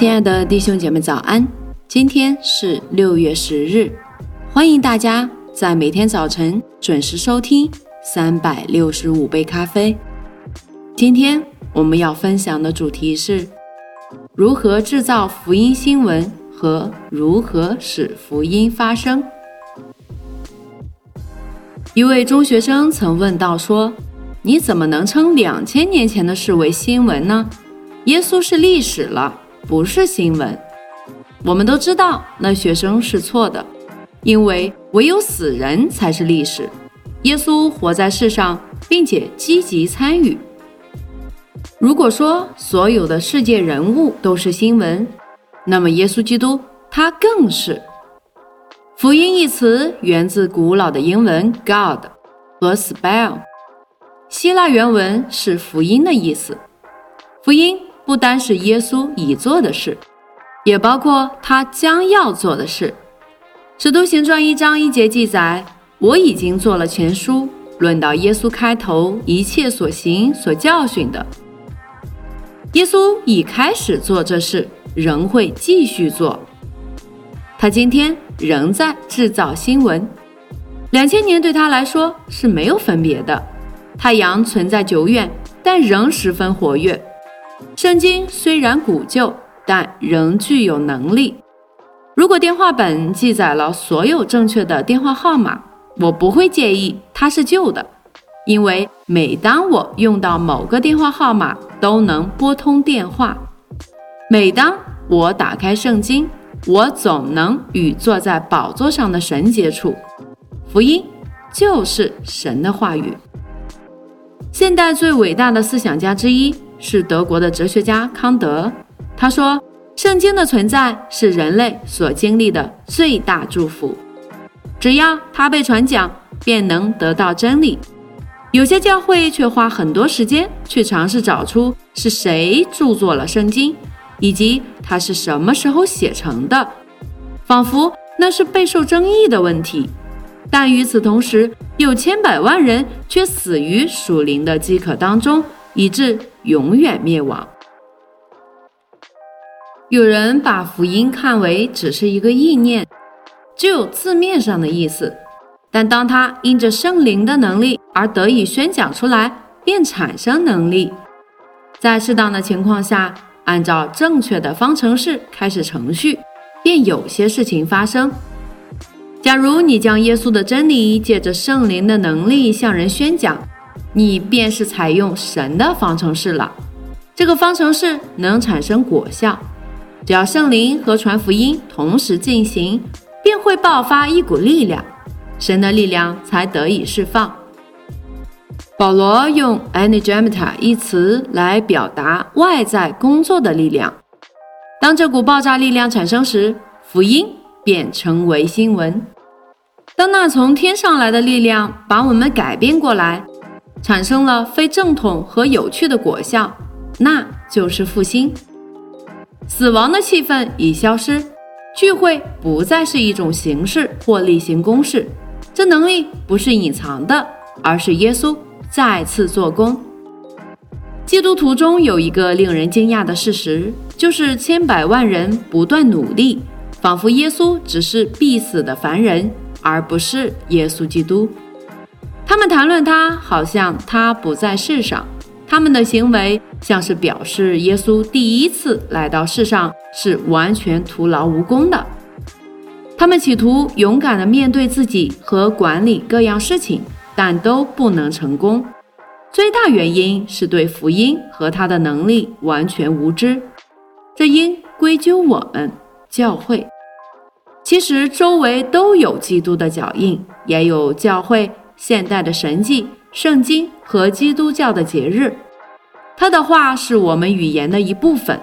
亲爱的弟兄姐妹，早安！今天是六月十日，欢迎大家在每天早晨准时收听三百六十五杯咖啡。今天我们要分享的主题是如何制造福音新闻和如何使福音发生。一位中学生曾问道：“说你怎么能称两千年前的事为新闻呢？耶稣是历史了。”不是新闻，我们都知道那学生是错的，因为唯有死人才是历史。耶稣活在世上，并且积极参与。如果说所有的世界人物都是新闻，那么耶稣基督他更是。福音一词源自古老的英文 God 和 Spell，希腊原文是福音的意思。福音。不单是耶稣已做的事，也包括他将要做的事。使徒行传一章一节记载：“我已经做了全书，论到耶稣开头一切所行所教训的。耶稣已开始做这事，仍会继续做。他今天仍在制造新闻。两千年对他来说是没有分别的。太阳存在久远，但仍十分活跃。”圣经虽然古旧，但仍具有能力。如果电话本记载了所有正确的电话号码，我不会介意它是旧的，因为每当我用到某个电话号码，都能拨通电话。每当我打开圣经，我总能与坐在宝座上的神接触。福音就是神的话语。现代最伟大的思想家之一。是德国的哲学家康德，他说：“圣经的存在是人类所经历的最大祝福。只要它被传讲，便能得到真理。有些教会却花很多时间去尝试找出是谁著作了圣经，以及它是什么时候写成的，仿佛那是备受争议的问题。但与此同时，有千百万人却死于属灵的饥渴当中。”以致永远灭亡。有人把福音看为只是一个意念，只有字面上的意思，但当他因着圣灵的能力而得以宣讲出来，便产生能力。在适当的情况下，按照正确的方程式开始程序，便有些事情发生。假如你将耶稣的真理借着圣灵的能力向人宣讲。你便是采用神的方程式了，这个方程式能产生果效。只要圣灵和传福音同时进行，便会爆发一股力量，神的力量才得以释放。保罗用 “energemata” 一词来表达外在工作的力量。当这股爆炸力量产生时，福音便成为新闻。当那从天上来的力量把我们改变过来。产生了非正统和有趣的果效，那就是复兴。死亡的气氛已消失，聚会不再是一种形式或例行公事。这能力不是隐藏的，而是耶稣再次做工。基督徒中有一个令人惊讶的事实，就是千百万人不断努力，仿佛耶稣只是必死的凡人，而不是耶稣基督。他们谈论他，好像他不在世上。他们的行为像是表示耶稣第一次来到世上是完全徒劳无功的。他们企图勇敢地面对自己和管理各样事情，但都不能成功。最大原因是对福音和他的能力完全无知。这应归咎我们教会。其实周围都有基督的脚印，也有教会。现代的神迹、圣经和基督教的节日，他的话是我们语言的一部分。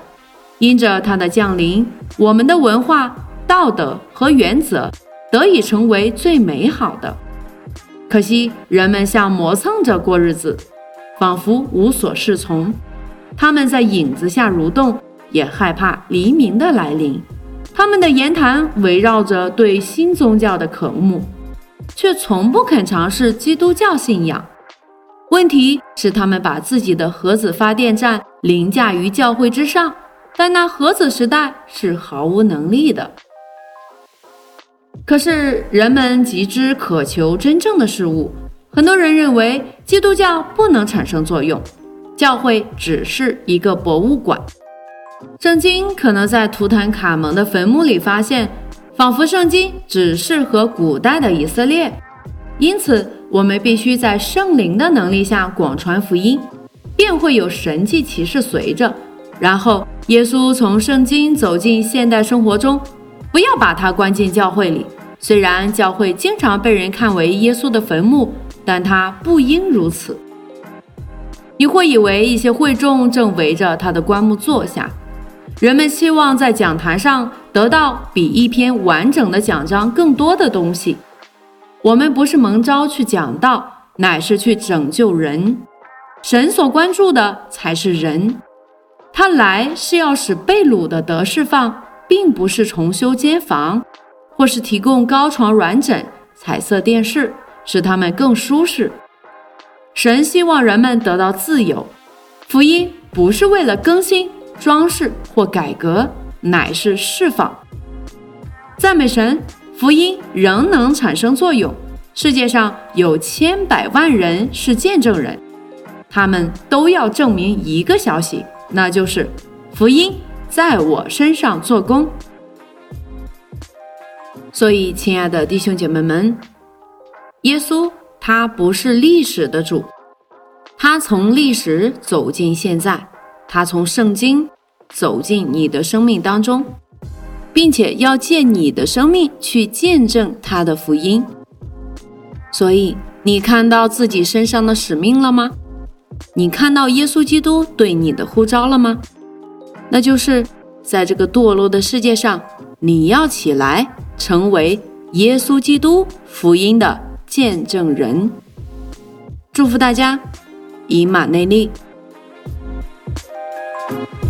因着他的降临，我们的文化、道德和原则得以成为最美好的。可惜人们像磨蹭着过日子，仿佛无所适从。他们在影子下蠕动，也害怕黎明的来临。他们的言谈围绕着对新宗教的渴慕。却从不肯尝试基督教信仰。问题是，他们把自己的核子发电站凌驾于教会之上，但那盒子时代是毫无能力的。可是人们极之渴求真正的事物，很多人认为基督教不能产生作用，教会只是一个博物馆。圣经可能在图坦卡蒙的坟墓里发现，仿佛圣经只适合古代的以色列。因此，我们必须在圣灵的能力下广传福音，便会有神迹奇事随着。然后，耶稣从圣经走进现代生活中，不要把它关进教会里。虽然教会经常被人看为耶稣的坟墓，但它不应如此。你会以为一些会众正围着他的棺木坐下，人们希望在讲坛上得到比一篇完整的讲章更多的东西。我们不是蒙召去讲道，乃是去拯救人。神所关注的才是人，他来是要使被掳的得释放，并不是重修监房。或是提供高床软枕、彩色电视，使他们更舒适。神希望人们得到自由。福音不是为了更新、装饰或改革，乃是释放。赞美神，福音仍能产生作用。世界上有千百万人是见证人，他们都要证明一个消息，那就是福音在我身上做工。所以，亲爱的弟兄姐妹们，耶稣他不是历史的主，他从历史走进现在，他从圣经走进你的生命当中，并且要借你的生命去见证他的福音。所以，你看到自己身上的使命了吗？你看到耶稣基督对你的呼召了吗？那就是在这个堕落的世界上，你要起来。成为耶稣基督福音的见证人，祝福大家，以马内利。Bye.